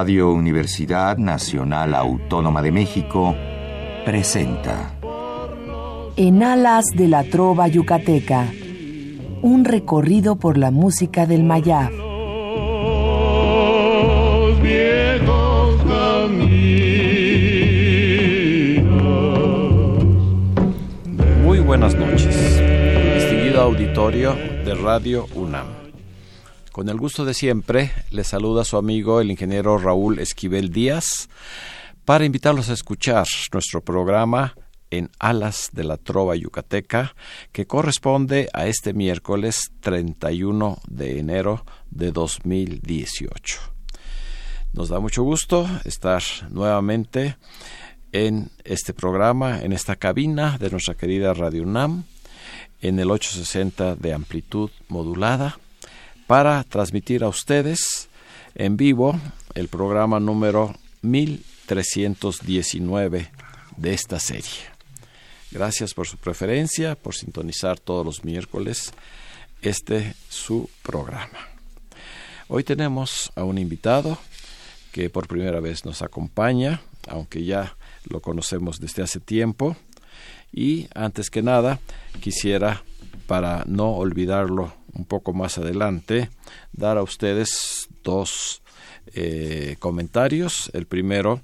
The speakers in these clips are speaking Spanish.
Radio Universidad Nacional Autónoma de México presenta En alas de la trova yucateca, un recorrido por la música del Mayab. Muy buenas noches, distinguido auditorio de Radio UNAM. Con el gusto de siempre, le saluda su amigo el ingeniero Raúl Esquivel Díaz para invitarlos a escuchar nuestro programa en Alas de la Trova Yucateca, que corresponde a este miércoles 31 de enero de 2018. Nos da mucho gusto estar nuevamente en este programa, en esta cabina de nuestra querida Radio UNAM, en el 860 de amplitud modulada para transmitir a ustedes en vivo el programa número 1319 de esta serie. Gracias por su preferencia, por sintonizar todos los miércoles este su programa. Hoy tenemos a un invitado que por primera vez nos acompaña, aunque ya lo conocemos desde hace tiempo. Y antes que nada, quisiera, para no olvidarlo un poco más adelante, dar a ustedes dos eh, comentarios. El primero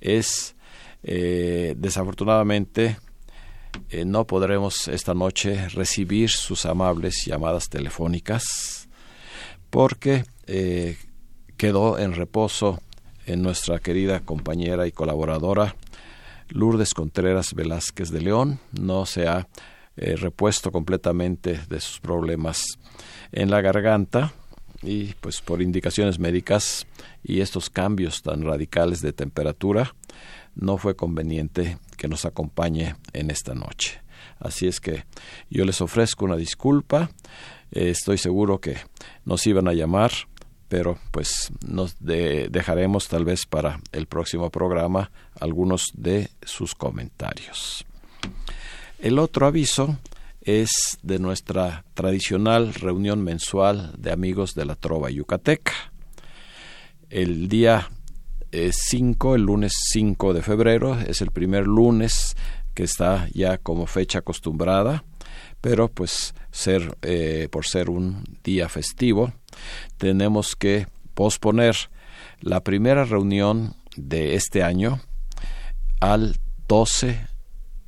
es, eh, desafortunadamente, eh, no podremos esta noche recibir sus amables llamadas telefónicas porque quedó en reposo en nuestra querida compañera y colaboradora Lourdes Contreras Velázquez de León. No se ha repuesto completamente de sus problemas en la garganta y pues por indicaciones médicas y estos cambios tan radicales de temperatura no fue conveniente que nos acompañe en esta noche. Así es que yo les ofrezco una disculpa. estoy seguro que nos iban a llamar, pero pues nos dejaremos tal vez para el próximo programa algunos de sus comentarios. El otro aviso es de nuestra tradicional reunión mensual de amigos de la Trova Yucateca. El día 5, eh, el lunes 5 de febrero, es el primer lunes que está ya como fecha acostumbrada, pero pues ser eh, por ser un día festivo, tenemos que posponer la primera reunión de este año al 12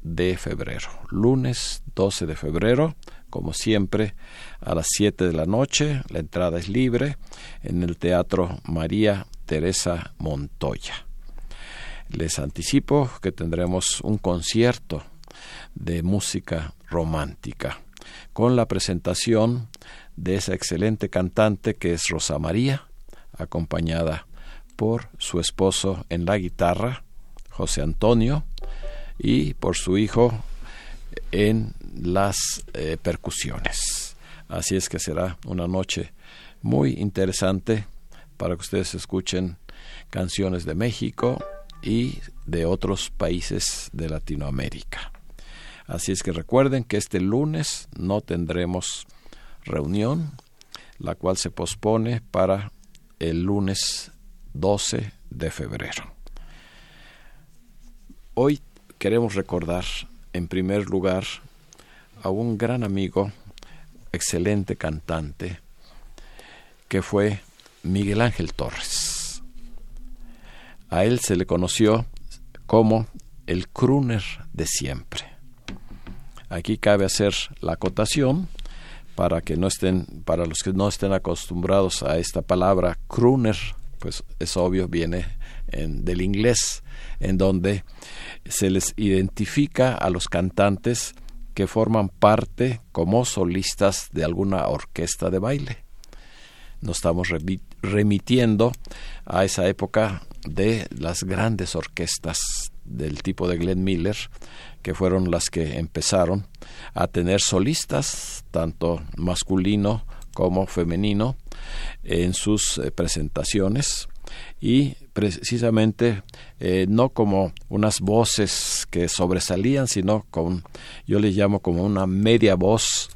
de febrero, lunes 12 de febrero, como siempre, a las 7 de la noche. La entrada es libre en el Teatro María Teresa Montoya. Les anticipo que tendremos un concierto de música romántica con la presentación de esa excelente cantante que es Rosa María, acompañada por su esposo en la guitarra, José Antonio, y por su hijo en las eh, percusiones. Así es que será una noche muy interesante para que ustedes escuchen canciones de México y de otros países de Latinoamérica. Así es que recuerden que este lunes no tendremos reunión, la cual se pospone para el lunes 12 de febrero. Hoy queremos recordar, en primer lugar, a un gran amigo, excelente cantante, que fue Miguel Ángel Torres. A él se le conoció como el crooner de siempre. Aquí cabe hacer la acotación para que no estén, para los que no estén acostumbrados a esta palabra, crooner, pues es obvio, viene del inglés, en donde se les identifica a los cantantes que forman parte como solistas de alguna orquesta de baile. Nos estamos remitiendo a esa época de las grandes orquestas del tipo de Glenn Miller, que fueron las que empezaron a tener solistas, tanto masculino como femenino, en sus eh, presentaciones y precisamente eh, no como unas voces que sobresalían, sino con, yo le llamo como una media voz,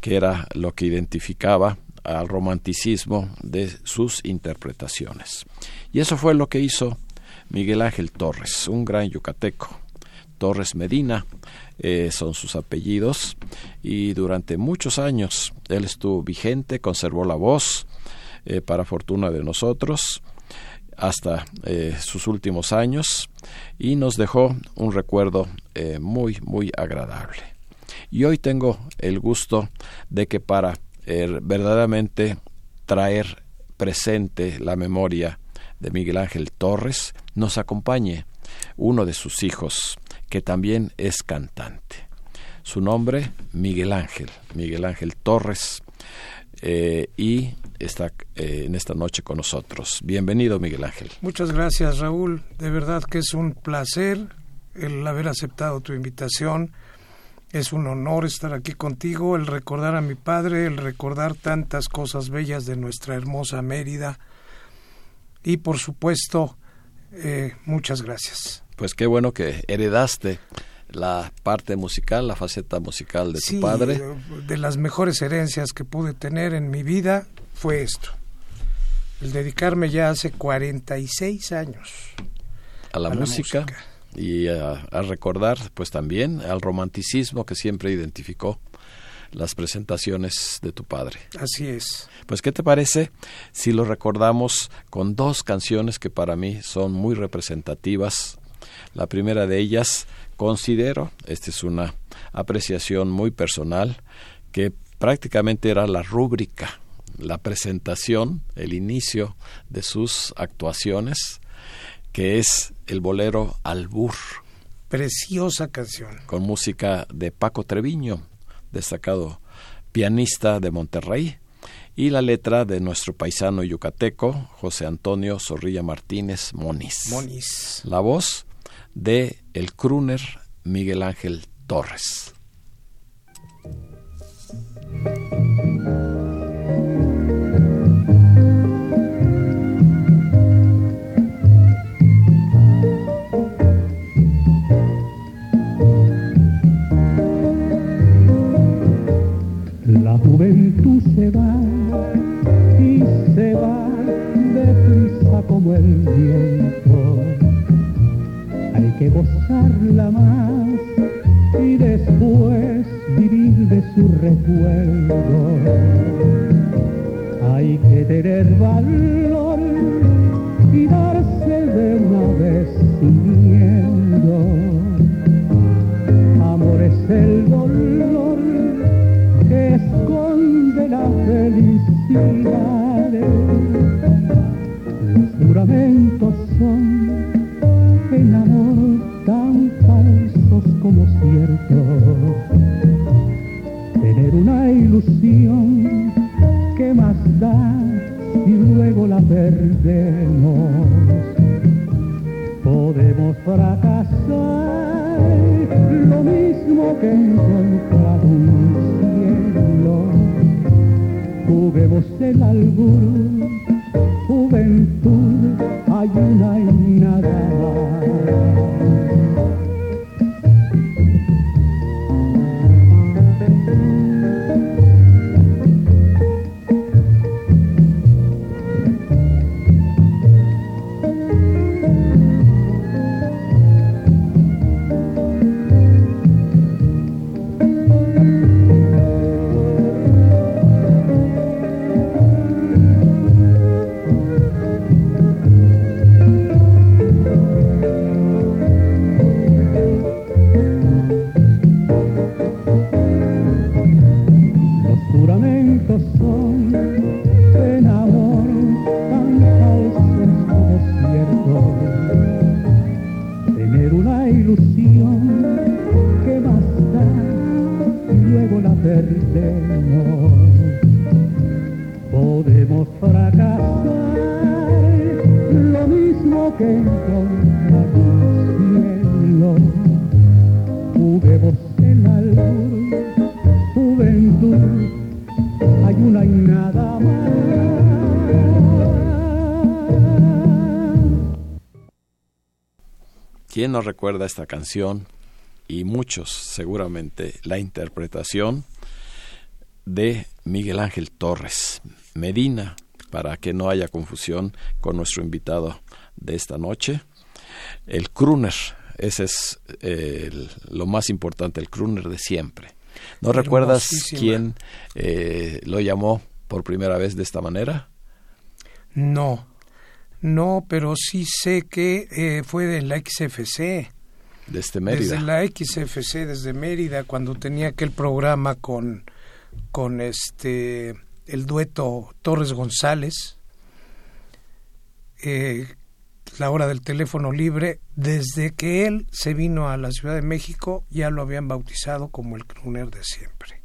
que era lo que identificaba al romanticismo de sus interpretaciones. Y eso fue lo que hizo Miguel Ángel Torres, un gran yucateco. Torres Medina eh, son sus apellidos y durante muchos años él estuvo vigente, conservó la voz, eh, para fortuna de nosotros, hasta eh, sus últimos años y nos dejó un recuerdo muy, muy agradable. Y hoy tengo el gusto de que para verdaderamente traer presente la memoria de Miguel Ángel Torres, nos acompañe uno de sus hijos, que también es cantante. Su nombre, Miguel Ángel, Miguel Ángel Torres, eh, y está eh, en esta noche con nosotros. Bienvenido, Miguel Ángel. Muchas gracias, Raúl. De verdad que es un placer el haber aceptado tu invitación. Es un honor estar aquí contigo, el recordar a mi padre, el recordar tantas cosas bellas de nuestra hermosa Mérida. Y por supuesto, eh, muchas gracias. Pues qué bueno que heredaste la parte musical, la faceta musical de tu padre. De las mejores herencias que pude tener en mi vida fue esto. El dedicarme ya hace 46 años a la, música, y a, a, recordar pues también al romanticismo que siempre identificó las presentaciones de tu padre. Así es. Pues, ¿qué te parece si lo recordamos con dos canciones que para mí son muy representativas? La primera de ellas, considero, esta es una apreciación muy personal, que prácticamente era la rúbrica, la presentación, el inicio de sus actuaciones, que es el bolero Albur. Preciosa canción. Con música de Paco Treviño, destacado pianista de Monterrey, y la letra de nuestro paisano yucateco, José Antonio Zorrilla Martínez Moniz. Moniz. La voz de el crooner Miguel Ángel Torres. Se va y se va deprisa como el viento. Hay que gozarla más y después vivir de su recuerdo. Hay que tener valor y darse de una vez sin miedo. Amor es el dolor esconde la felicidad. Los juramentos son en amor tan falsos como ciertos. Tener una ilusión que más da y luego la perdemos. Podemos fracasar lo mismo que encontrar juguemos el albur, juventud, hay una ¿Quién no recuerda esta canción? Y muchos seguramente la interpretación de Miguel Ángel Torres Medina, para que no haya confusión con nuestro invitado de esta noche. El crooner, ese es eh, el- lo más importante, el crooner de siempre. ¿No recuerdas quién eh, lo llamó por primera vez de esta manera? No, no, pero sí sé que eh, fue de la XFC. Desde Mérida. Desde la XFC, desde Mérida, cuando tenía aquel programa con, con este el dueto Torres González, eh, la hora del teléfono libre, desde que él se vino a la Ciudad de México, ya lo habían bautizado como el crooner de siempre.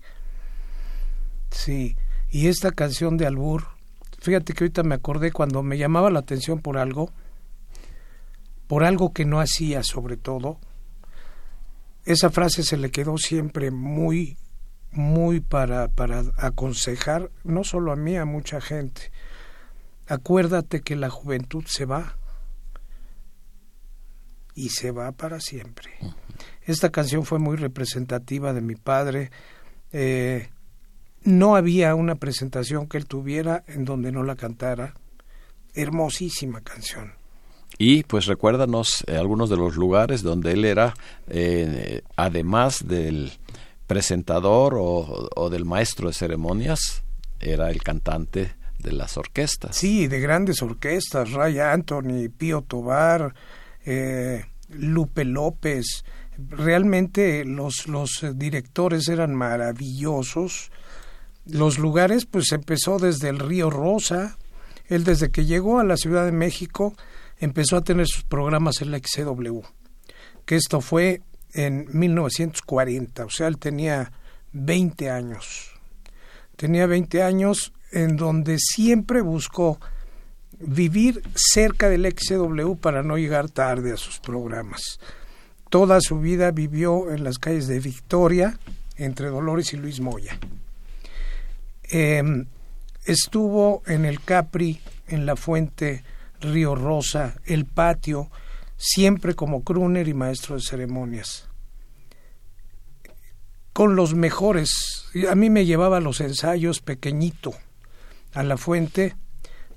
Sí, y esta canción de Albur, fíjate que ahorita me acordé cuando me llamaba la atención por algo, por algo que no hacía sobre todo, esa frase se le quedó siempre muy, muy para, para aconsejar, no solo a mí, a mucha gente. Acuérdate que la juventud se va y se va para siempre. Esta canción fue muy representativa de mi padre. Eh, no había una presentación que él tuviera en donde no la cantara. Hermosísima canción. Y pues recuérdanos eh, algunos de los lugares donde él era, eh, además del presentador o, o del maestro de ceremonias, era el cantante de las orquestas. Sí, de grandes orquestas, Ray Anthony, Pío Tobar, eh, Lupe López. Realmente los, los directores eran maravillosos. Los lugares, pues empezó desde el Río Rosa. Él desde que llegó a la Ciudad de México empezó a tener sus programas en la XCW. Que esto fue en 1940, o sea, él tenía 20 años. Tenía 20 años en donde siempre buscó vivir cerca del XCW para no llegar tarde a sus programas. Toda su vida vivió en las calles de Victoria, entre Dolores y Luis Moya. Eh, estuvo en el Capri, en la Fuente, Río Rosa, el patio, siempre como crooner y maestro de ceremonias. Con los mejores. A mí me llevaba los ensayos pequeñito a la fuente.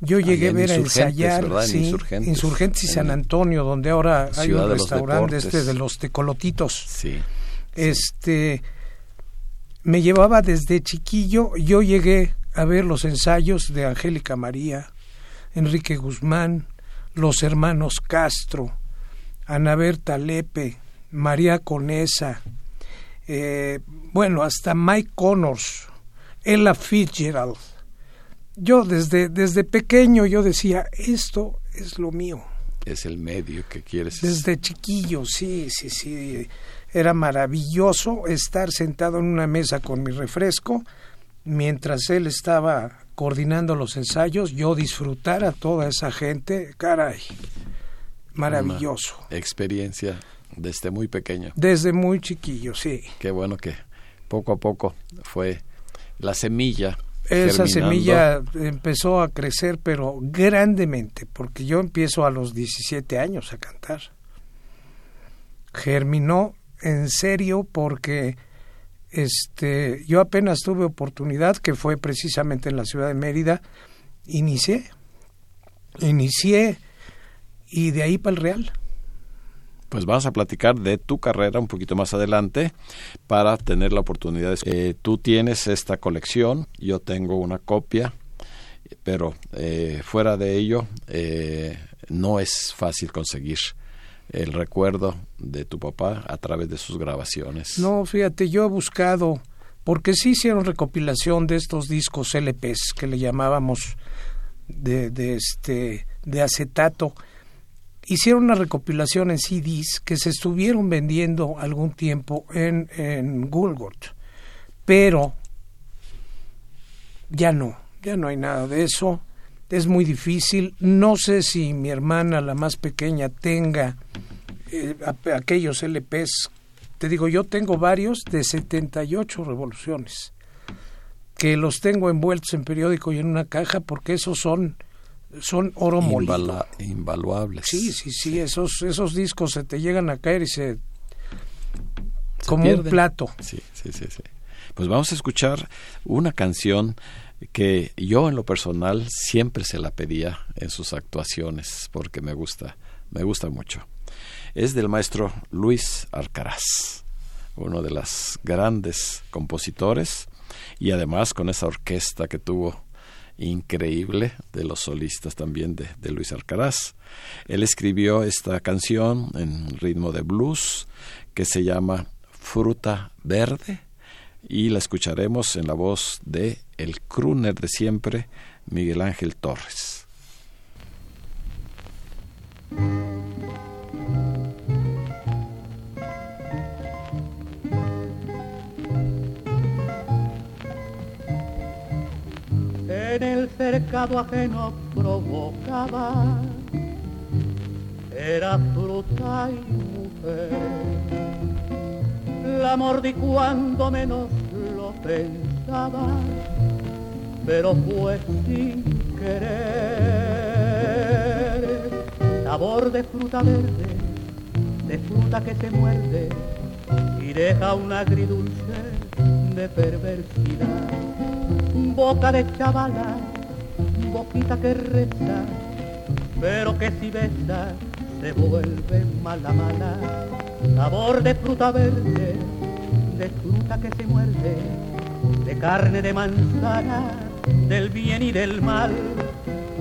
Yo Ahí llegué a ver a ensayar ¿verdad? En sí, Insurgentes. Insurgentes y San Antonio, donde ahora hay un de restaurante Deportes. este de los tecolotitos. Sí. Este me llevaba desde chiquillo, yo llegué a ver los ensayos de Angélica María, Enrique Guzmán, los hermanos Castro, Ana Berta Lepe, María Conesa, eh, bueno, hasta Mike Connors, Ella Fitzgerald. Yo desde, desde pequeño yo decía, esto es lo mío. Es el medio que quieres. Desde chiquillo, sí, sí, sí. Era maravilloso estar sentado en una mesa con mi refresco mientras él estaba coordinando los ensayos, yo disfrutar a toda esa gente, caray, maravilloso. Una experiencia desde muy pequeño. Desde muy chiquillo, sí. Qué bueno que poco a poco fue la semilla. Esa germinando. semilla empezó a crecer, pero grandemente, porque yo empiezo a los 17 años a cantar. Germinó en serio porque este yo apenas tuve oportunidad, que fue precisamente en la ciudad de Mérida, inicié, inicié y de ahí para el Real. Pues vamos a platicar de tu carrera un poquito más adelante para tener la oportunidad. De... Eh, tú tienes esta colección, yo tengo una copia, pero eh, fuera de ello eh, no es fácil conseguir el recuerdo de tu papá a través de sus grabaciones. No, fíjate, yo he buscado, porque sí hicieron recopilación de estos discos LPs que le llamábamos de, este de acetato. Hicieron una recopilación en CDs que se estuvieron vendiendo algún tiempo en, en Gulgot, pero ya no, ya no hay nada de eso. Es muy difícil. No sé si mi hermana, la más pequeña, tenga eh, a- aquellos LPs. Te digo, yo tengo varios de 78 revoluciones, que los tengo envueltos en periódico y en una caja porque esos son, son oro molido. Invala- invaluables. Sí, sí, sí, esos, esos discos se te llegan a caer y se... Se como un plato. Sí, sí, sí, sí. Pues vamos a escuchar una canción que yo en lo personal siempre se la pedía en sus actuaciones porque me gusta, me gusta mucho. Es del maestro Luis Arcaraz, uno de los grandes compositores y además con esa orquesta que tuvo increíble de los solistas también de, de Luis Arcaraz. Él escribió esta canción en ritmo de blues que se llama Fruta Verde y la escucharemos en la voz de el crooner de siempre, Miguel Ángel Torres. en el cercado ajeno provocaba era fruta y mujer la mordí cuando menos lo pensaba pero fue sin querer. Sabor de fruta verde de fruta que se muerde y deja un agridulce de perversidad. Boca de chavala, boquita que reza, pero que si besa se vuelve mala mala. Sabor de fruta verde, de fruta que se muerde, de carne de manzana, del bien y del mal.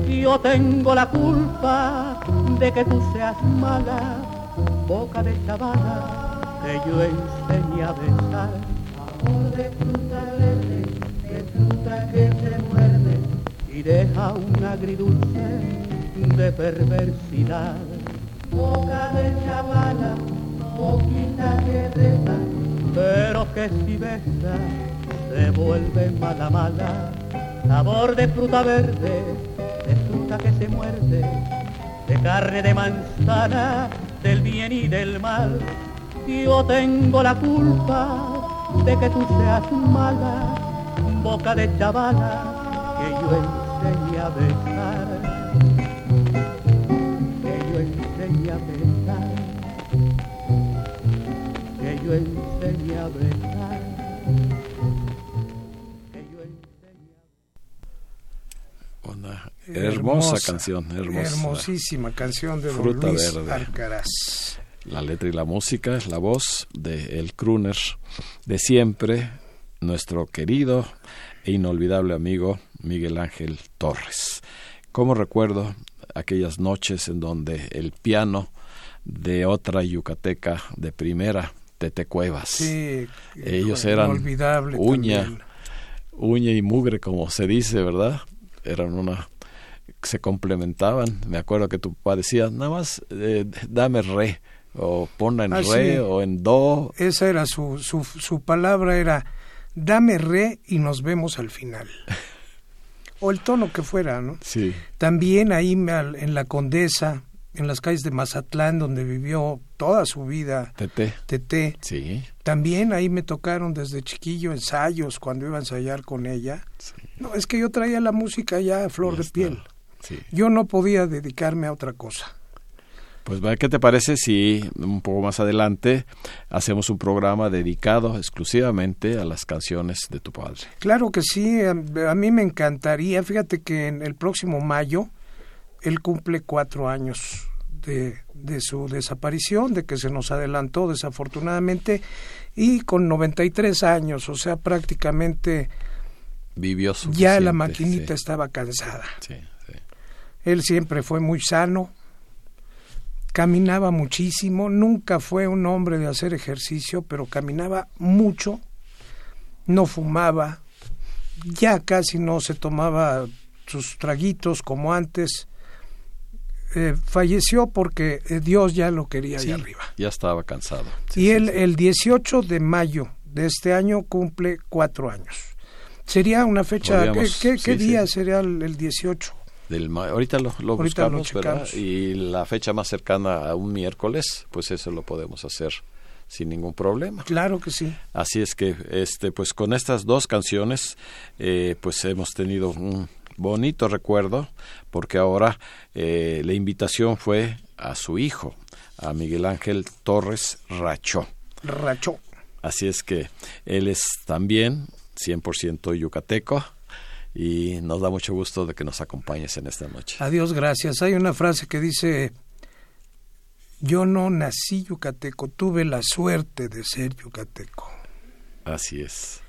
Yo tengo la culpa de que tú seas mala, boca de chavala, que yo enseñé a besar. Sabor de fruta verde de fruta que se muerde y deja un agridulce de perversidad. Boca de chavala, boquita que reza, pero que si besa se vuelve mala mala. Sabor de fruta verde, de fruta que se muerde, de carne de manzana, del bien y del mal. Yo tengo la culpa de que tú seas mala boca de chavala que yo enseñé a besar, a besar, que yo a besar, Una hermosa, canción, hermosa. Hermosísima canción de don Fruta Luis verde. Alcaraz. La letra y la música es la voz de el crooner de siempre, nuestro querido e inolvidable amigo Miguel Ángel Torres. Como recuerdo aquellas noches en donde el piano de otra yucateca de primera, Tete Cuevas, Sí, ellos híjole, eran uña, también. uña y mugre, como se dice, ¿verdad? Eran una se complementaban. Me acuerdo que tu papá decía, nada más eh, dame re, o ponla en Ah, re, sí. o en do. Esa era su, su, su palabra, era dame re y nos vemos al final. O el tono que fuera, ¿no? Sí, También ahí en la Condesa, en las calles de Mazatlán, donde vivió toda su vida tete. Tete, Sí, también ahí me tocaron desde chiquillo ensayos cuando iba a ensayar con ella. sí. No, es que yo traía la música ya a flor Ya de está. piel. sí. Yo no podía dedicarme a otra cosa. Pues, ¿qué te parece si un poco más adelante hacemos un programa dedicado exclusivamente a las canciones de tu padre? Claro que sí, a, a mí me encantaría. Fíjate que en el próximo mayo él cumple cuatro años de, de su desaparición, de que se nos adelantó desafortunadamente, y con 93 años, o sea, prácticamente Vivió su ya la maquinita Sí, estaba cansada. sí, sí. Él siempre fue muy sano, caminaba muchísimo, nunca fue un hombre de hacer ejercicio, pero caminaba mucho, no fumaba, ya casi no se tomaba sus traguitos como antes. Eh, falleció porque eh, Dios ya lo quería Sí, allá arriba. ya estaba cansado. Sí, y sí, él sí. el 18 de mayo de este año cumple cuatro años. Sería una fecha, ¿qué, Podríamos- qué- qué sí, sí. día sería el, el 18? Del, ahorita lo, buscamos, ¿verdad? Y la fecha más cercana a un miércoles, pues eso lo podemos hacer sin ningún problema. Claro que sí. Así es que, este, pues con estas dos canciones, eh, pues hemos tenido un bonito recuerdo, porque ahora eh, la invitación fue a su hijo, a Miguel Ángel Torres Racho. Racho. Así es que él es también 100% yucateco y nos da mucho gusto de que nos acompañes en esta noche. Adiós, gracias. Hay una frase que dice, yo no nací yucateco, tuve la suerte de ser yucateco. Así es.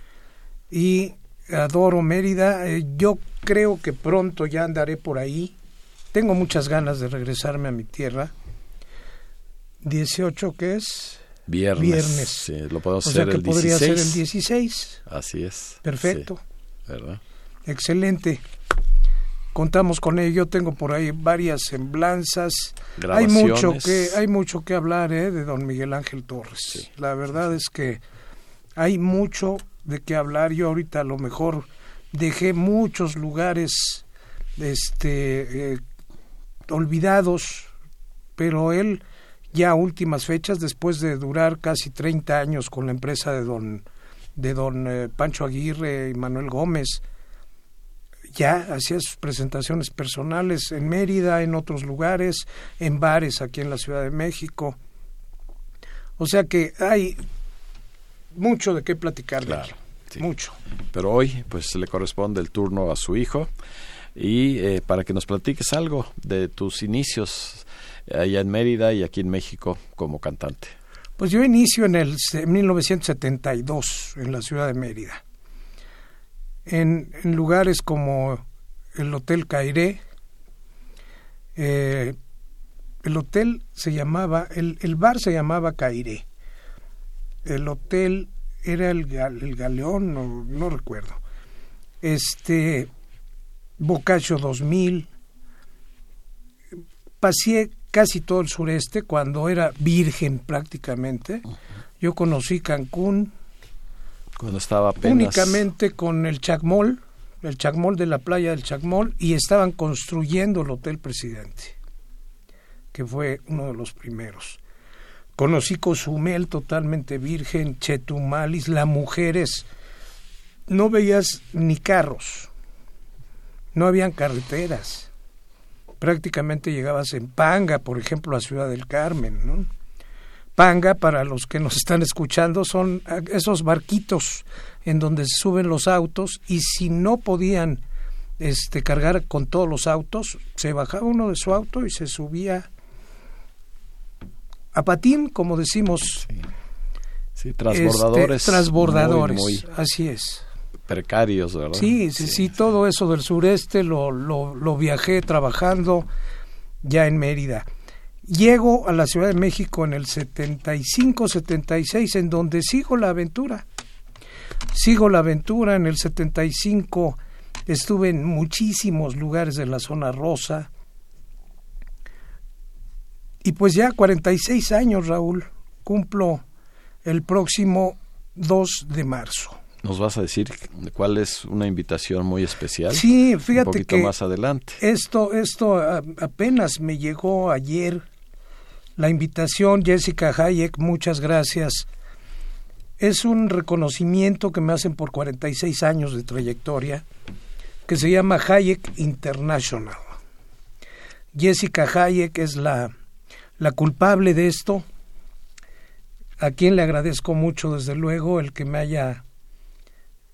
Y adoro Mérida, eh, yo creo que pronto ya andaré por ahí. Tengo muchas ganas de regresarme a mi tierra. 18, ¿qué es? Viernes. Viernes. Sí, lo podemos o hacer sea que el podría 16. ser el 16. Así es. Perfecto. Sí, ¿Verdad? Excelente. Contamos con ello. Yo tengo por ahí varias semblanzas. Hay mucho que hay mucho que hablar ¿eh? de don Miguel Ángel Torres. Sí. La verdad es que hay mucho de qué hablar. Yo ahorita a lo mejor dejé muchos lugares este eh, olvidados, pero él ya a últimas fechas, después de durar casi 30 años con la empresa de don de don eh, Pancho Aguirre y Manuel Gómez, ya hacía sus presentaciones personales en Mérida, en otros lugares, en bares aquí en la Ciudad de México. O sea que hay mucho de qué platicar de. Claro, sí. Mucho. Pero hoy, pues le corresponde el turno a su hijo y eh, para que nos platiques algo de tus inicios allá en Mérida y aquí en México como cantante. Pues yo inicio en el se- 1972 en la ciudad de Mérida. En, en lugares como el Hotel Cairé. eh, el hotel se llamaba, el, el bar se llamaba Cairé. El hotel era el, el Galeón, no, no recuerdo. Este, Boccaccio 2000. Pasé casi todo el sureste cuando era virgen prácticamente. Yo conocí Cancún Únicamente con el Chacmol, el Chacmol de la playa del Chacmol, y estaban construyendo el Hotel Presidente, que fue uno de los primeros. Conocí Cozumel totalmente virgen, Chetumalis, las mujeres. No veías ni carros, no habían carreteras. Prácticamente llegabas en Panga, por ejemplo, a Ciudad del Carmen, ¿no? Panga, para los que nos están escuchando, son esos barquitos en donde se suben los autos y si no podían este, cargar con todos los autos, se bajaba uno de su auto y se subía a patín, como decimos, Sí, transbordadores. este, transbordadores, Muy, muy así es. precarios, ¿verdad? Sí, sí, sí, todo eso del sureste lo, lo, lo viajé trabajando ya en Mérida. Llego a la Ciudad de México en el 75, 76, en donde sigo la aventura. Sigo la aventura en el 75, estuve en muchísimos lugares de la zona rosa. Y pues ya 46 años, Raúl, cumplo el próximo 2 de marzo. ¿Nos vas a decir cuál es una invitación muy especial? Sí, Un fíjate poquito que más adelante. esto, esto apenas me llegó ayer la invitación, Jessica Hayek, muchas gracias. Es un reconocimiento que me hacen por 46 años de trayectoria, que se llama Hayek International. Jessica Hayek es la, la culpable de esto, a quien le agradezco mucho, desde luego, el que me haya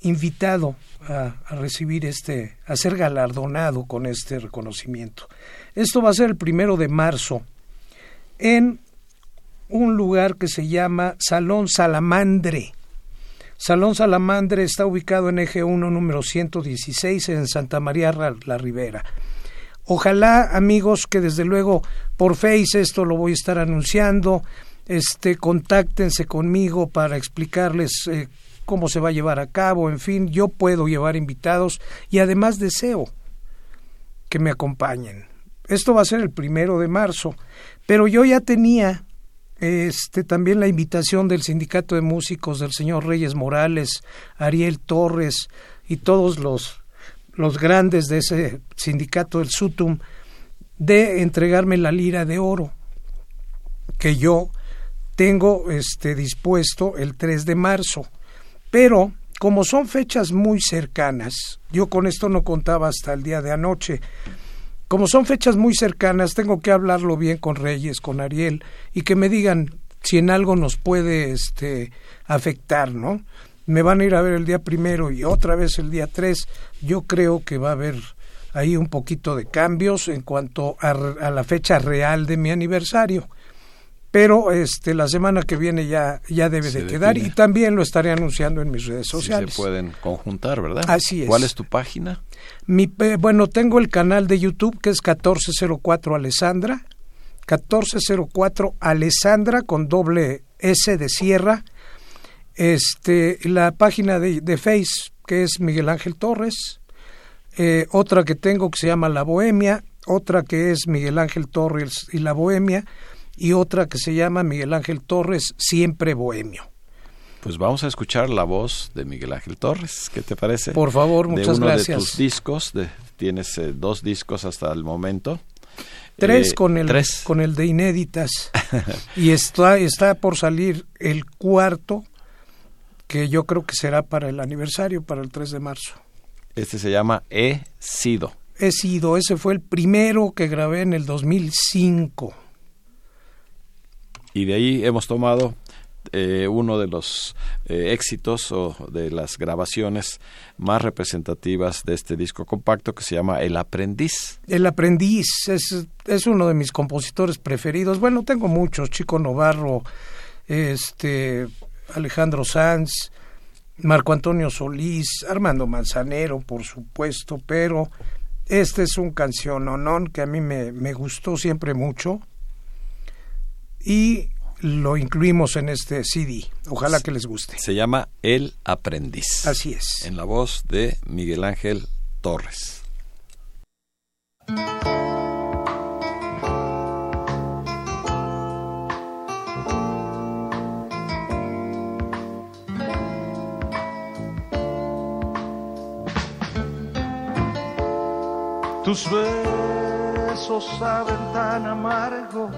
invitado a, a, recibir este, a ser galardonado con este reconocimiento. Esto va a ser el primero de marzo en un lugar que se llama Salón Salamandre. Salón Salamandre está ubicado en Eje 1, número 116, en Santa María La Ribera. Ojalá, amigos, que desde luego por Face esto lo voy a estar anunciando, este, contáctense conmigo para explicarles eh, cómo se va a llevar a cabo, en fin, yo puedo llevar invitados y además deseo que me acompañen. Esto va a ser el primero de marzo, pero yo ya tenía este también la invitación del sindicato de músicos del señor Reyes Morales, Ariel Torres y todos los los grandes de ese sindicato del SUTUM de entregarme la lira de oro que yo tengo este dispuesto el 3 de marzo. Pero como son fechas muy cercanas, yo con esto no contaba hasta el día de anoche. Como son fechas muy cercanas, tengo que hablarlo bien con Reyes, con Ariel y que me digan si en algo nos puede este afectar, ¿no? Me van a ir a ver el día primero y otra vez el día tres. Yo creo que va a haber ahí un poquito de cambios en cuanto a, a la fecha real de mi aniversario pero este la semana que viene ya ya debe de quedar y también lo estaré anunciando en mis redes sociales. se pueden conjuntar, ¿verdad? Así es. ¿Cuál es tu página? Mi bueno, tengo el canal de YouTube que es 1404 Alessandra, 1404 Alessandra con doble S de sierra. Este la página de, de Face que es Miguel Ángel Torres, eh, otra que tengo que se llama La Bohemia, otra que es Miguel Ángel Torres y La Bohemia y otra que se llama Miguel Ángel Torres, Siempre Bohemio. Pues vamos a escuchar la voz de Miguel Ángel Torres, ¿qué te parece? Por favor, muchas de uno gracias. de tus discos, de, tienes eh, dos discos hasta el momento. Tres Eh, con el tres. con el de inéditas y está está por salir el cuarto que yo creo que será para el aniversario para el 3 de marzo. Este se llama He sido. He sido, ese fue el primero que grabé en el 2005. Y de ahí hemos tomado eh, uno de los eh, éxitos o de las grabaciones más representativas de este disco compacto que se llama El Aprendiz. El aprendiz es, es uno de mis compositores preferidos. Bueno, tengo muchos, Chico Novarro, este Alejandro Sanz, Marco Antonio Solís, Armando Manzanero, por supuesto, pero este es un canciononón que a mí me, me gustó siempre mucho y lo incluimos en este CD. Ojalá que les guste. Se llama El Aprendiz. Así es. En la voz de Miguel Ángel Torres. Tus besos saben tan amargos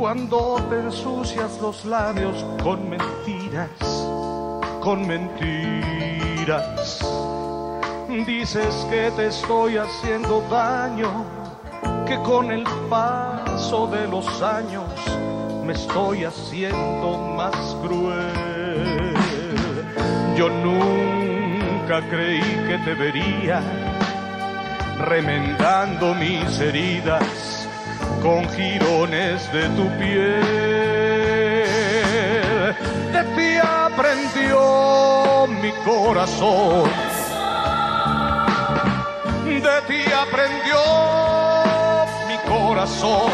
cuando te ensucias los labios con mentiras, con mentiras. Dices que te estoy haciendo daño, que con el paso de los años me estoy haciendo más cruel. Yo nunca creí que te vería remendando mis heridas con jirones de tu piel. De ti aprendió mi corazón, de ti aprendió mi corazón.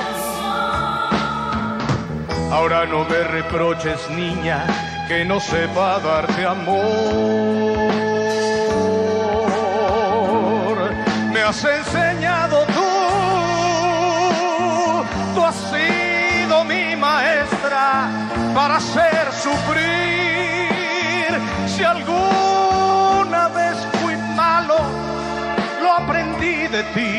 Ahora no me reproches, niña, que no sepa darte amor. Me has enseñado para hacer sufrir. Si alguna vez fui malo, lo aprendí de ti.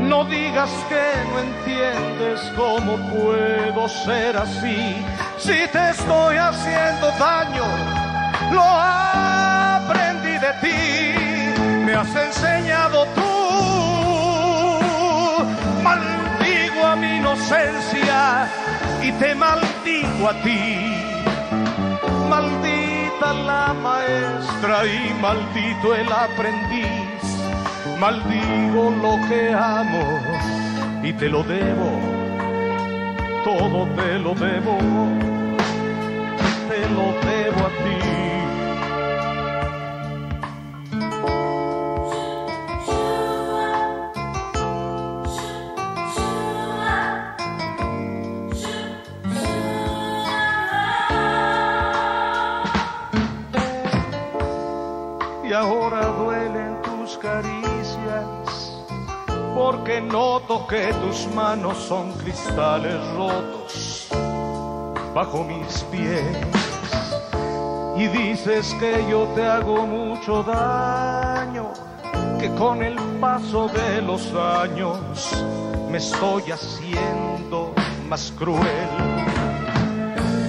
No digas que no entiendes cómo puedo ser así. Si te estoy haciendo daño, lo aprendí de ti. Me has enseñado tú. Maldigo a mi inocencia y te maldigo a ti. Maldita la maestra y maldito el aprendiz. Maldigo lo que amo y te lo debo. Todo te lo debo. Te lo debo a ti. Ahora duelen tus caricias, porque noto que tus manos son cristales rotos bajo mis pies. y dices que yo te hago mucho daño, que con el paso de los años me estoy haciendo más cruel.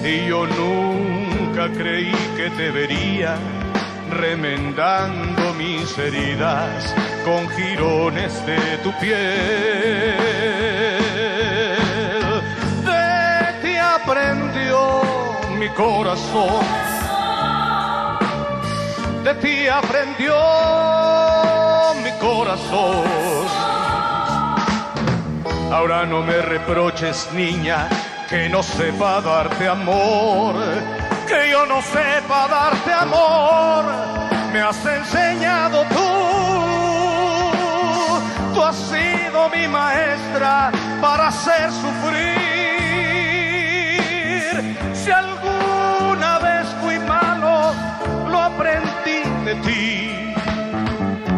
Y yo nunca creí que te vería remendando mis heridas con jirones de tu piel. De ti aprendió mi corazón, de ti aprendió mi corazón. Ahora no me reproches, niña, que no sepa darte amor, que yo no sepa darte amor, me has enseñado tú. Tú has sido mi maestra para hacer sufrir. Si alguna vez fui malo, lo aprendí de ti.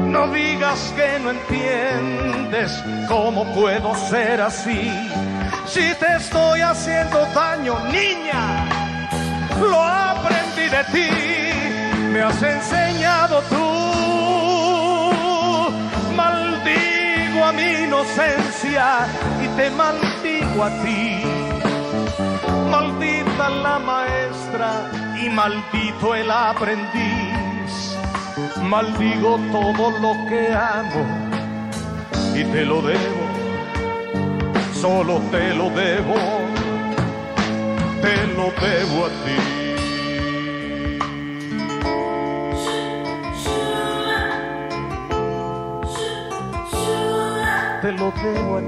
No digas que no entiendes cómo puedo ser así. Si te estoy haciendo daño, niña, lo aprendí de ti. Me has enseñado tú. Maldigo a mi inocencia y te maldigo a ti. Maldita la maestra y maldito el aprendiz. Maldigo todo lo que amo y te lo debo, solo te lo debo, te lo debo a ti. Te lo debo a ti.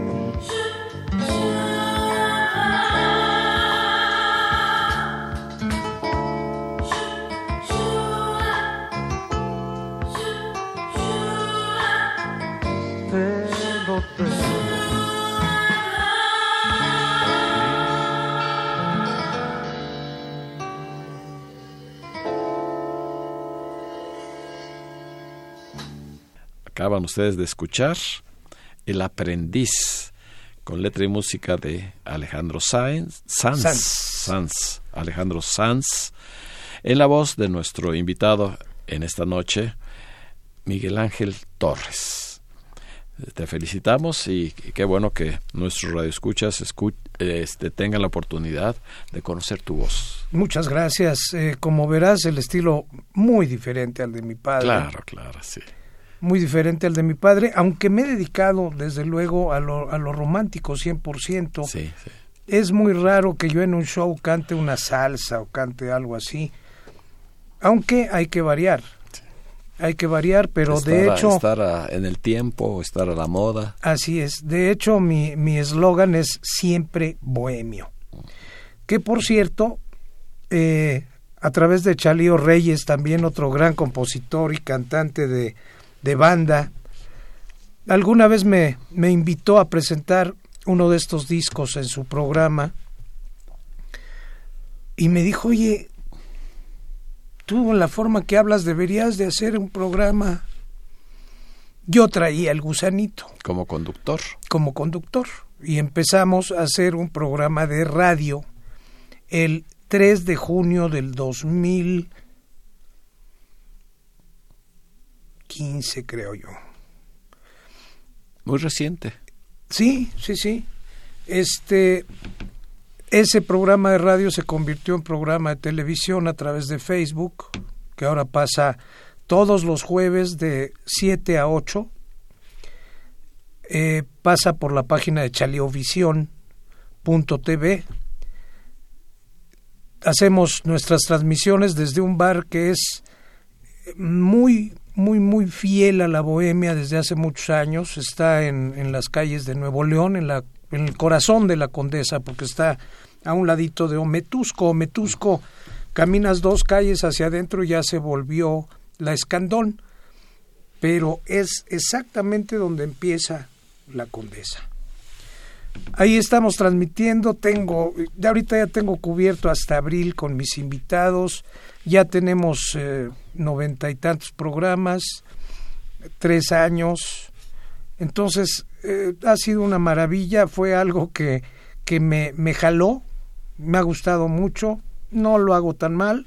Acaban ustedes de escuchar El aprendiz con letra y música de Alejandro Sanz, Sanz, Sanz. Sanz, Alejandro Sanz, en la voz de nuestro invitado en esta noche, Miguel Ángel Torres. Te felicitamos y qué bueno que nuestros radioescuchas escu- este, tengan la oportunidad de conocer tu voz. Muchas gracias. Eh, como verás, el estilo muy diferente al de mi padre. Claro, claro, sí. Muy diferente al de mi padre, aunque me he dedicado, desde luego, a lo, a lo romántico 100%. Sí, sí. Es muy raro que yo en un show cante una salsa o cante algo así. Aunque hay que variar. Hay que variar, pero estar, de a- hecho... estar a- en el tiempo, estar a la moda. Así es. De hecho, mi mi eslogan es siempre bohemio. Que por cierto, eh, a través de Chalío Reyes, también otro gran compositor y cantante de, de banda, alguna vez me, me invitó a presentar uno de estos discos en su programa y me dijo, oye, tú en la forma que hablas deberías de hacer un programa. Yo traía el gusanito como conductor. como conductor y empezamos a hacer un programa de radio el 3 de junio del 2015 creo yo. Muy reciente. Sí, sí, sí. Este ese programa de radio se convirtió en programa de televisión a través de Facebook, que ahora pasa todos los jueves de 7 a 8. Eh, pasa por la página de chaleovisión.tv. Hacemos nuestras transmisiones desde un bar que es muy, muy, muy fiel a la bohemia desde hace muchos años. Está en, en las calles de Nuevo León, en, la, en el corazón de la Condesa, porque está a un ladito de Ometusco. Ometusco, caminas dos calles hacia adentro y ya se volvió la Escandón, pero es exactamente donde empieza la Condesa. Ahí estamos transmitiendo, tengo, ahorita ya tengo cubierto hasta abril con mis invitados, ya tenemos eh, noventa y tantos programas, tres años, entonces eh, ha sido una maravilla, fue algo que, que me, me jaló, me ha gustado mucho, no lo hago tan mal,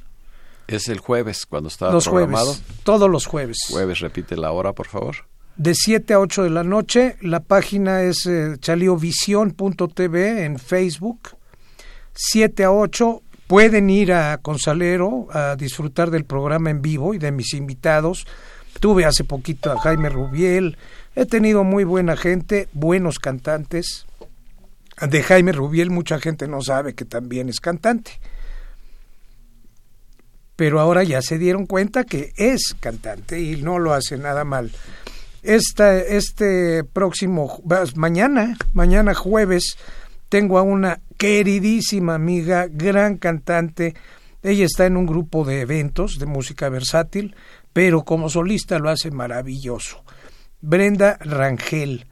Es el jueves cuando está los programado. jueves, todos los jueves. Jueves, repite la hora, por favor. De 7 a 8 de la noche, la página es eh, chaliovision.tv en Facebook. 7 a 8 pueden ir a Consalero a disfrutar del programa en vivo y de mis invitados. Tuve hace poquito a Jaime Rubiel, he tenido muy buena gente, buenos cantantes. De Jaime Rubiel mucha gente no sabe que también es cantante pero ahora ya se dieron cuenta que es cantante y no lo hace nada mal. Esta, este próximo, mañana, mañana jueves, tengo a una queridísima amiga, gran cantante. Ella está en un grupo de eventos de música versátil, pero como solista lo hace maravilloso. Brenda Rangel.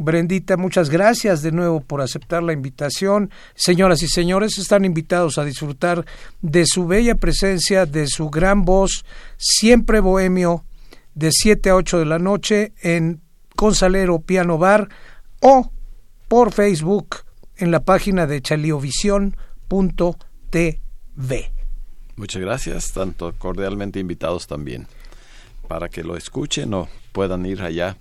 Brendita, muchas gracias de nuevo por aceptar la invitación. Señoras y señores, están invitados a disfrutar de su bella presencia, de su gran voz, siempre bohemio, de 7 a 8 de la noche en Consalero Piano Bar o por Facebook en la página de chaliovision.tv. Muchas gracias, tanto cordialmente invitados también, para que lo escuchen o puedan ir allá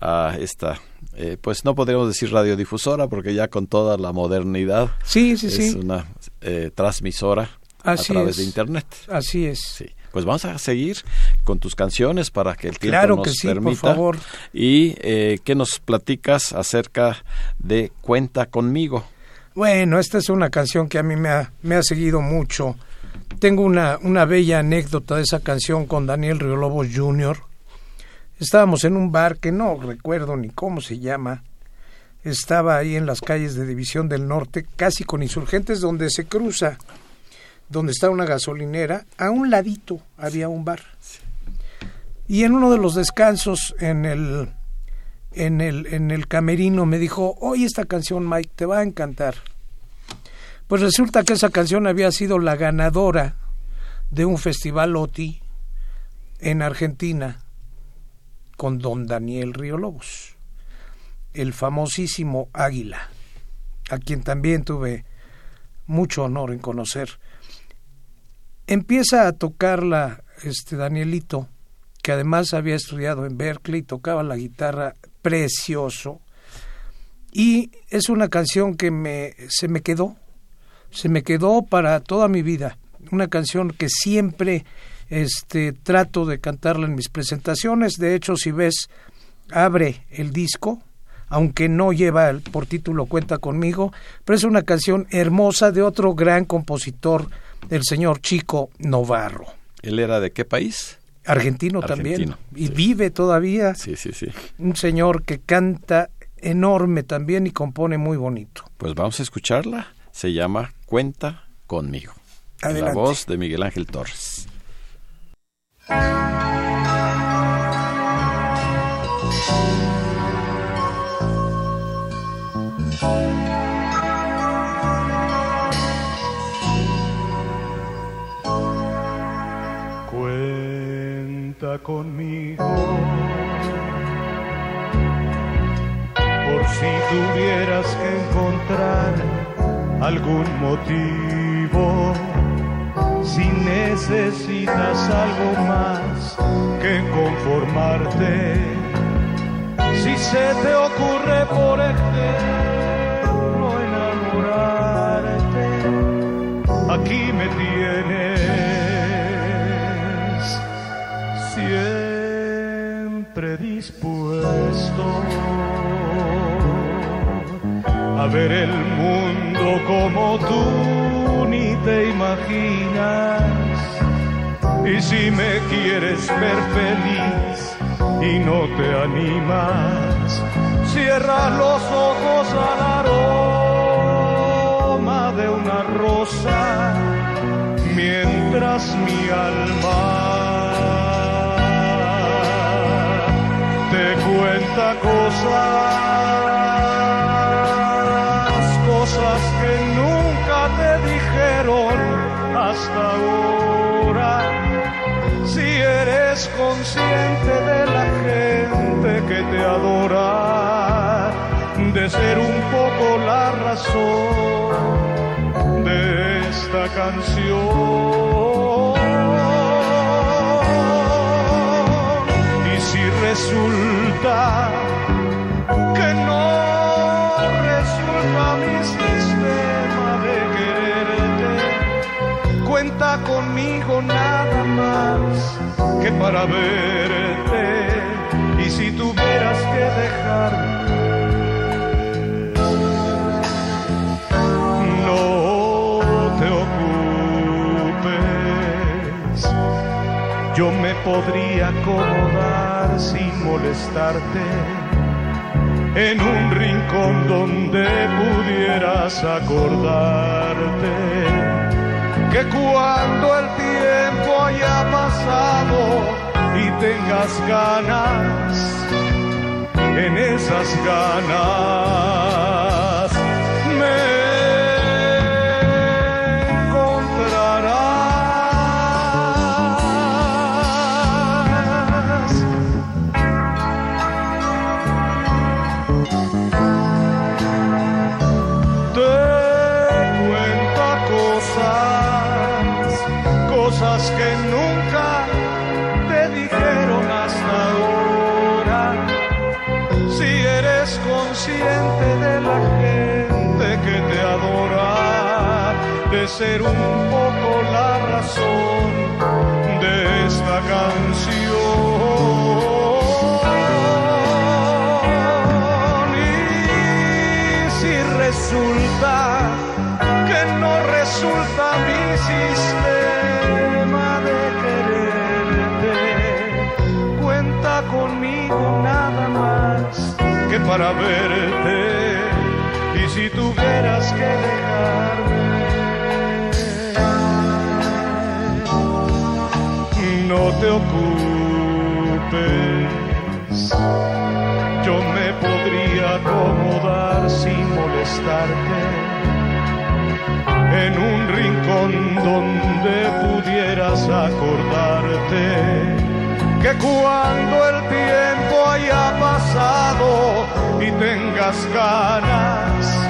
a esta, eh, pues no podríamos decir radiodifusora porque ya con toda la modernidad sí, sí, es una eh, transmisora a través de internet. Así es. Sí. Pues vamos a seguir con tus canciones para que el tiempo claro nos que sí, permita. Por favor. Y eh, qué nos platicas acerca de Cuenta conmigo. Bueno, esta es una canción que a mí me ha, me ha seguido mucho. Tengo una, una bella anécdota de esa canción con Daniel Riolobos Jr. Estábamos en un bar que no recuerdo ni cómo se llama. Estaba ahí en las calles de División del Norte, casi con insurgentes, donde se cruza, donde está una gasolinera. A un ladito había un bar. Y en uno de los descansos en el, en el, en el camerino me dijo, oye esta canción Mike, te va a encantar. Pues resulta que esa canción había sido la ganadora de un festival OTI en Argentina con don Daniel Río Lobos, el famosísimo Águila, a quien también tuve mucho honor en conocer. Empieza a tocarla este Danielito, que además había estudiado en Berkeley, tocaba la guitarra precioso, y es una canción que me, se me quedó, se me quedó para toda mi vida, una canción que siempre este trato de cantarla en mis presentaciones. De hecho, si ves, abre el disco, aunque no lleva por título Cuenta conmigo, pero es una canción hermosa de otro gran compositor, el señor Chico Novarro. ¿Él era de qué país? Argentino, también. Y vive todavía. Sí, sí, sí. Un señor que canta enorme también y compone muy bonito. Pues vamos a escucharla. Se llama Cuenta conmigo. Adelante. La voz de Miguel Ángel Torres. Conmigo. Por si tuvieras que encontrar algún motivo si necesitas algo más que conformarte, si se te ocurre, por ejemplo, enamorarte, aquí me tienes siempre dispuesto a ver el mundo como tú ni te imaginas. Y si me quieres ver feliz y no te animas, cierra los ojos al aroma de una rosa mientras mi alma cosas, cosas que nunca te dijeron hasta ahora. Si eres consciente de la gente que te adora, de ser un poco la razón de esta canción. Para verte. Y si tuvieras que dejarme, yo me podría acomodar sin molestarte en un rincón donde pudieras acordarte que cuando el tiempo haya pasado y tengas ganas, en esas ganas para verte. Y si tuvieras que dejarme, no te ocupes. Yo me podría acomodar sin molestarte en un rincón donde pudieras acordarte que cuando el tiempo haya pasado y tengas ganas,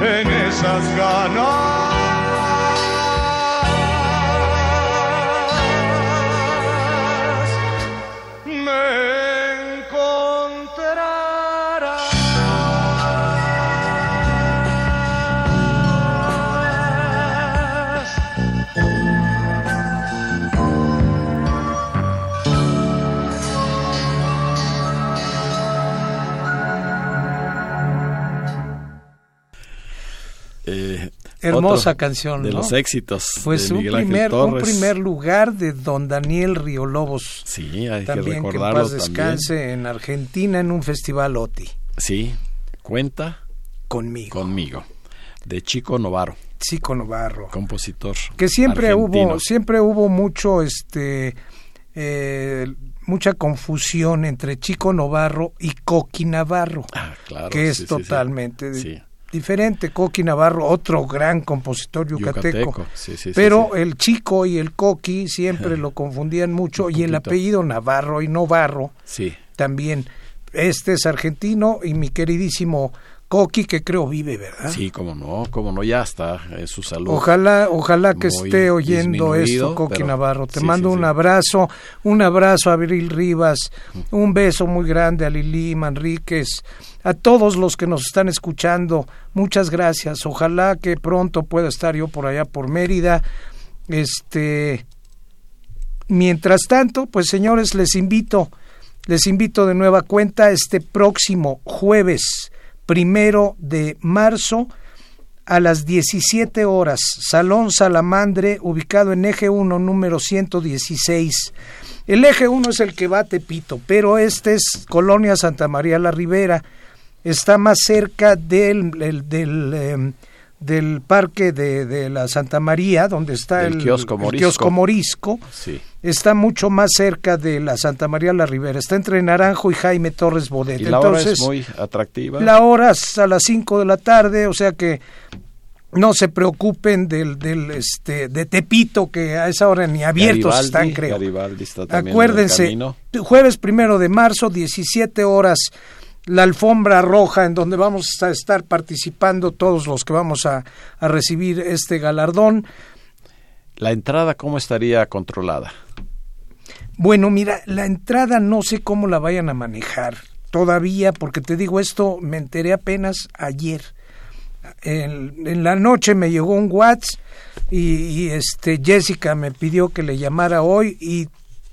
en esas ganas Hermosa canción, de los éxitos. Pues un, primer, un primer lugar de don Daniel Riolobos. Sí, hay también que recordarlo. Que paz descanse en Argentina en un festival OTI. Sí, cuenta conmigo. Conmigo. De Chico Novarro. Chico Novarro. Compositor. Que siempre hubo, siempre hubo mucho este eh, mucha confusión entre Chico Novarro y Coqui Navarro. Ah, claro. Que es totalmente diferente. Coqui Navarro, otro gran compositor yucateco. pero el chico y el Coqui siempre lo confundían mucho y el apellido Navarro y Novarro también. Este es argentino y mi queridísimo Coqui que creo vive, ¿verdad? Sí, como no, como no, ya está en su salud. Ojalá, ojalá que esté oyendo esto, Coqui Navarro. Te mando un abrazo, un abrazo a Abril Rivas, un beso muy grande a Lili Manríquez, a todos los que nos están escuchando, muchas gracias. Ojalá que pronto pueda estar yo por allá por Mérida. Este mientras tanto, pues señores, les invito, les invito de nueva cuenta este próximo jueves primero de marzo a las 17 horas, Salón Salamandre, ubicado en Eje 1, número 116. El Eje 1 es el que va a Tepito, pero este es Colonia Santa María la Ribera está más cerca del, del, em, del parque de, de, la Santa María, donde está el, kiosco Morisco. Está mucho más cerca de la Santa María la Ribera. Está entre Naranjo y Jaime Torres Bodet. Y la hora es muy atractiva. La hora es a las 5 de la tarde, o sea que no se preocupen del, del este de Tepito que a esa hora ni abiertos están creo acuérdense jueves primero de marzo 17 horas la alfombra roja en donde vamos a estar participando todos los que vamos a, recibir este galardón. ¿La entrada cómo estaría controlada? Bueno, mira, la entrada no sé cómo la vayan a manejar todavía, porque te digo esto, me enteré apenas ayer. En, la noche me llegó un WhatsApp y, este Jessica me pidió que le llamara hoy y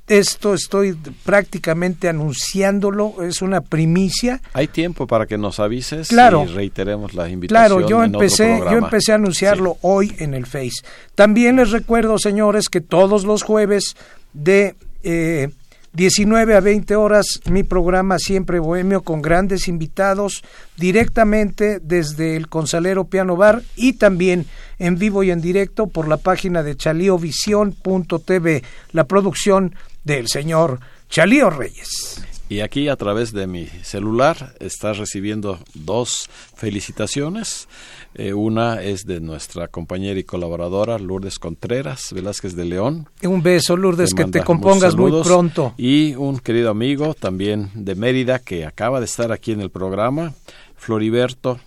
esto estoy prácticamente anunciándolo, es una primicia. Hay tiempo para que nos avises y reiteremos la invitación. Claro, yo empecé, yo empecé a anunciarlo hoy en el Face. También les recuerdo, señores, que todos los jueves de eh, 19 a 20 horas mi programa Siempre Bohemio con grandes invitados directamente desde el Consalero Piano Bar y también en vivo y en directo por la página de chaliovision.tv, la producción del señor Chalío Reyes. Y aquí a través de mi celular estás recibiendo dos felicitaciones. Eh, una es de nuestra compañera y colaboradora Lourdes Contreras Velázquez de León. Un beso, Lourdes, que te compongas muy pronto. Y un querido amigo también de Mérida que acaba de estar aquí en el programa, Floriberto,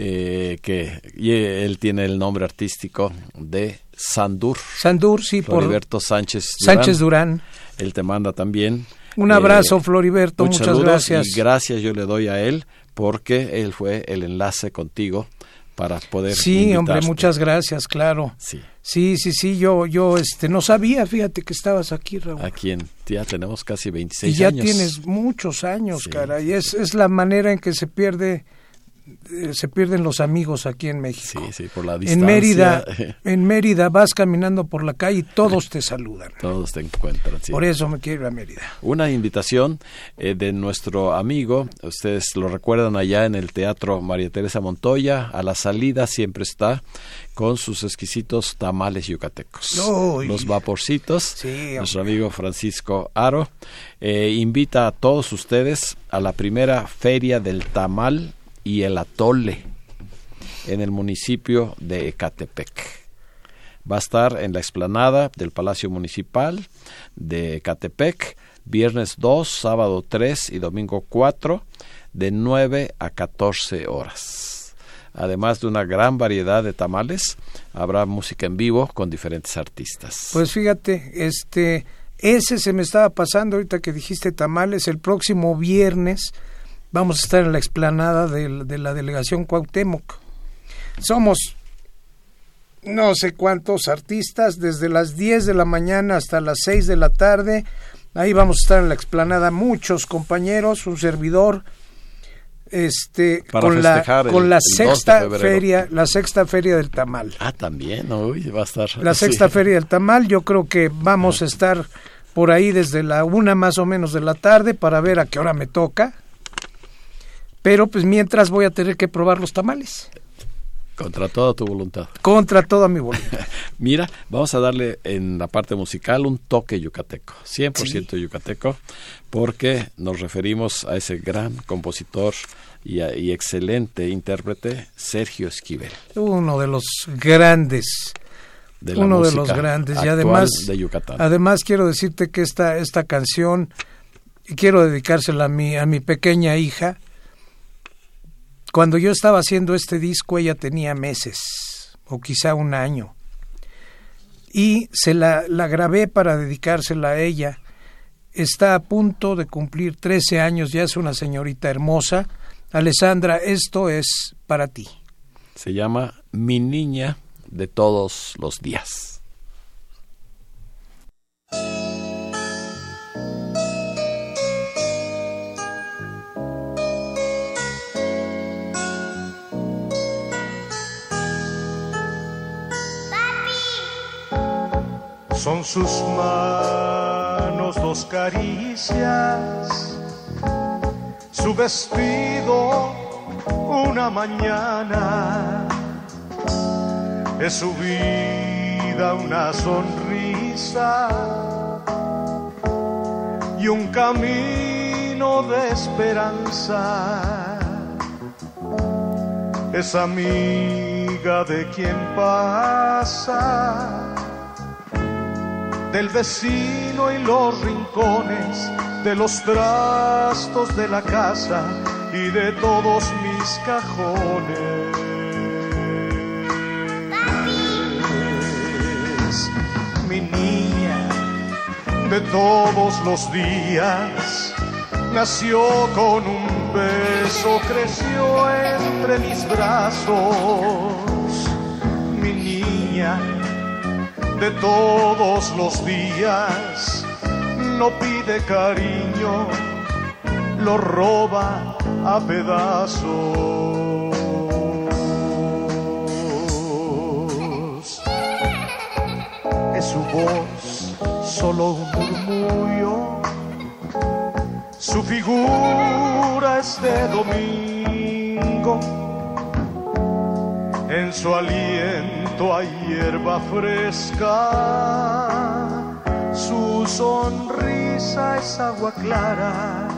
eh, que él tiene el nombre artístico de Sandur. Sandur, sí, Floriberto Sánchez Durán. Sánchez Durán. Él te manda también un abrazo, eh, Floriberto, muchas gracias. Y gracias yo le doy a él porque él fue el enlace contigo para poder Sí, hombre, muchas gracias, claro. Sí. Sí, sí, sí, yo yo este no sabía, fíjate que estabas aquí, Raúl. Aquí en ya tenemos casi 26 y ya años. tienes muchos años, cara, y es es la manera en que se pierde eh, se pierden los amigos aquí en México. Sí, sí, por la distancia. En Mérida, en Mérida vas caminando por la calle y todos te saludan. Todos te encuentran, sí. Por eso me quiero ir a Mérida. Una invitación eh, de nuestro amigo, ustedes lo recuerdan allá en el Teatro María Teresa Montoya, a la salida siempre está con sus exquisitos tamales yucatecos. Los vaporcitos, sí, nuestro amigo Francisco Aro, eh, invita a todos ustedes a la primera feria del tamal y el atole en el municipio de Ecatepec. Va a estar en la explanada del Palacio Municipal de Ecatepec, viernes 2, sábado 3 y domingo 4, de 9 a 14 horas. Además de una gran variedad de tamales, habrá música en vivo con diferentes artistas. Pues fíjate, este, ese se me estaba pasando ahorita que dijiste tamales, el próximo viernes vamos a estar en la explanada de, la delegación Cuauhtémoc. Somos no sé cuántos artistas, desde las 10 de la mañana hasta las 6 de la tarde. Ahí vamos a estar en la explanada. Muchos compañeros, un servidor, este con la con la sexta feria la sexta feria del tamal. Ah también hoy va a estar. La sexta feria del tamal yo creo que vamos a estar por ahí desde la una más o menos de la tarde para ver a qué hora me toca pero pues mientras voy a tener que probar los tamales. Contra toda tu voluntad. Contra toda mi voluntad. Mira, vamos a darle en la parte musical un toque yucateco, 100% yucateco, porque nos referimos a ese gran compositor y, excelente intérprete, Sergio Esquivel. Uno de los grandes. De uno de los grandes y además de Yucatán. además quiero decirte que esta esta canción quiero dedicársela a mi a mi pequeña hija cuando yo estaba haciendo este disco ella tenía meses o quizá un año y se la, grabé para dedicársela a ella. Está a punto de cumplir 13 años, ya es una señorita hermosa. Alessandra, esto es para ti. Se llama Mi niña de todos los días. Son sus manos dos caricias, su vestido una mañana, es su vida una sonrisa y un camino de esperanza. Es amiga de quien pasa del vecino y los rincones, de los trastos de la casa y de todos mis cajones. Mi niña de todos los días. Nació con un beso, creció entre mis brazos. Mi niña de todos los días. No pide cariño, lo roba a pedazos. Es su voz solo un murmullo, su figura es de domingo, en su aliento hay hierba fresca, su sonrisa es agua clara,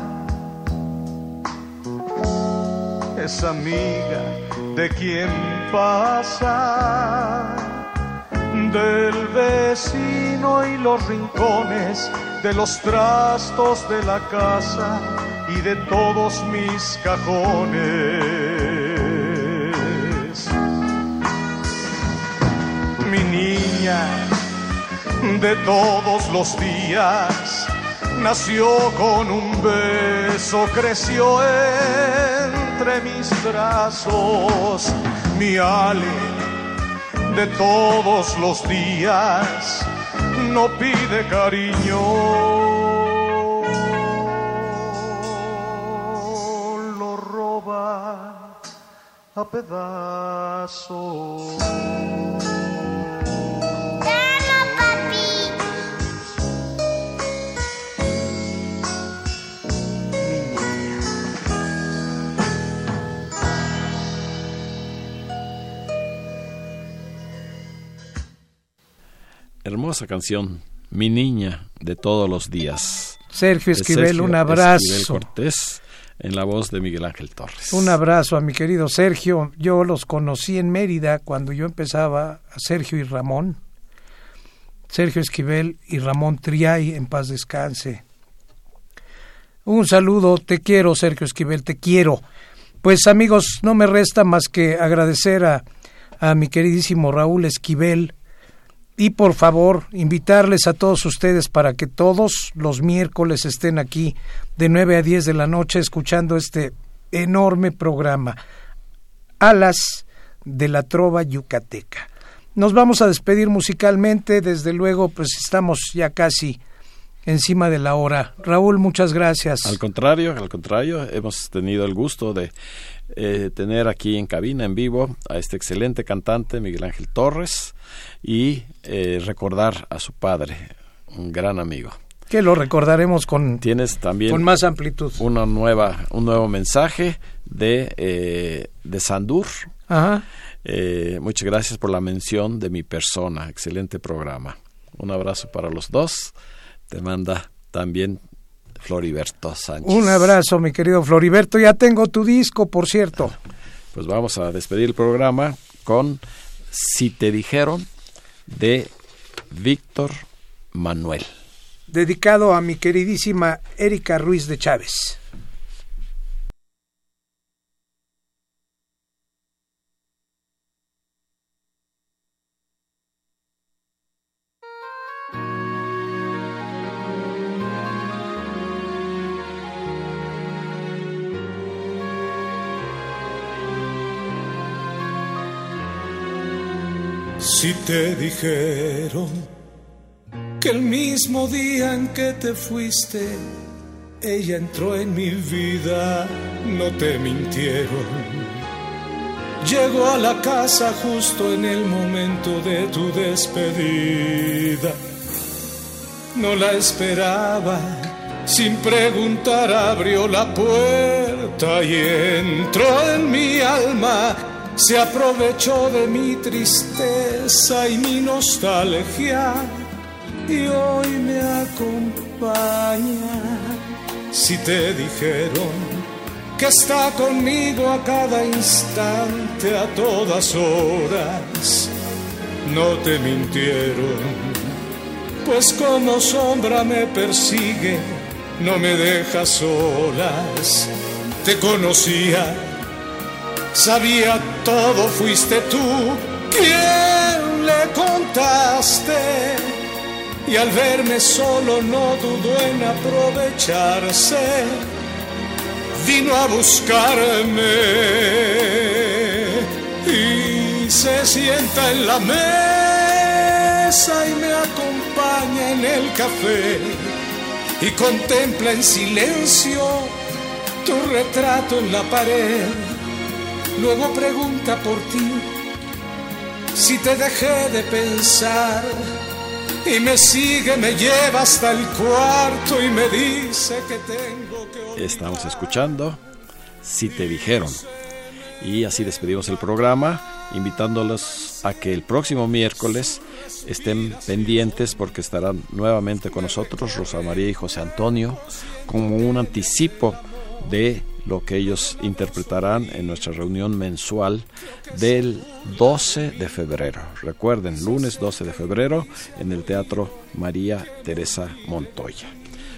es amiga de quien pasa del vecino y los rincones, de los trastos de la casa y de todos mis cajones. De todos los días nació con un beso, creció entre mis brazos, mi ale de todos los días no pide cariño. Lo roba a pedazos. Hermosa canción, Mi niña de todos los días. Sergio Esquivel, un abrazo. Esquivel Cortés, en la voz de Miguel Ángel Torres. Un abrazo a mi querido Sergio. Yo los conocí en Mérida cuando yo empezaba a Sergio y Ramón. Sergio Esquivel y Ramón Triay, en paz descanse. Un saludo, te quiero Sergio Esquivel, te quiero. Pues amigos, no me resta más que agradecer a, a mi queridísimo Raúl Esquivel, y por favor invitarles a todos ustedes para que todos los miércoles estén aquí de 9 a 10 de la noche escuchando este enorme programa Alas de la Trova Yucateca. Nos vamos a despedir musicalmente, desde luego pues estamos ya casi encima de la hora. Raúl, muchas gracias. Al contrario, al contrario, hemos tenido el gusto de eh, tener aquí en cabina, en vivo, a este excelente cantante, Miguel Ángel Torres, y eh, recordar a su padre, un gran amigo. Que lo recordaremos con, Tienes también con más amplitud. Una nueva, un nuevo mensaje de, eh, de Sandur. Ajá. muchas gracias por la mención de mi persona. Excelente programa. Un abrazo para los dos. Te manda también Floriberto Sánchez. Un abrazo, mi querido Floriberto. Ya tengo tu disco, por cierto. Pues vamos a despedir el programa con Si te dijeron de Víctor Manuel. Dedicado a mi queridísima Erika Ruiz de Chávez. Si te dijeron que el mismo día en que te fuiste, ella entró en mi vida, no te mintieron. Llegó a la casa justo en el momento de tu despedida. No la esperaba, sin preguntar abrió la puerta y entró en mi alma se aprovechó de mi tristeza y mi nostalgia y hoy me acompaña. Si te dijeron que está conmigo a cada instante, a todas horas, no te mintieron, pues como sombra me persigue, no me deja solas, te conocía sabía todo, fuiste tú quien le contaste y al verme solo no dudó en aprovecharse. Vino a buscarme y se sienta en la mesa y me acompaña en el café y contempla en silencio tu retrato en la pared. Luego pregunta por ti si te dejé de pensar y me sigue, me lleva hasta el cuarto y me dice que tengo que... Estamos escuchando Si te dijeron. Y así despedimos el programa, invitándolos a que el próximo miércoles estén pendientes porque estarán nuevamente con nosotros Rosa María y José Antonio como un anticipo de lo que ellos interpretarán en nuestra reunión mensual del 12 de febrero. Recuerden, lunes 12 de febrero en el Teatro María Teresa Montoya.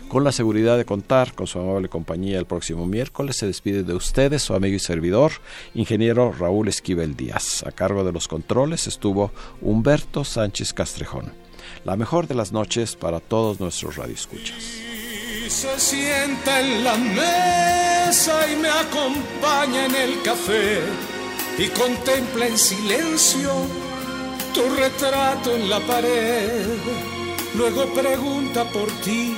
Con la seguridad de contar con su amable compañía el próximo miércoles, se despide de ustedes su amigo y servidor, ingeniero Raúl Esquivel Díaz. A cargo de los controles estuvo Humberto Sánchez Castrejón. La mejor de las noches para todos nuestros radioescuchas se sienta en la mesa y me acompaña en el café y contempla en silencio tu retrato en la pared. Luego pregunta por ti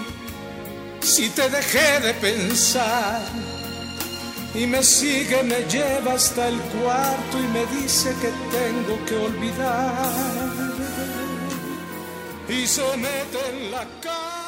si te dejé de pensar y me sigue, me lleva hasta el cuarto y me dice que tengo que olvidar y se mete en la cama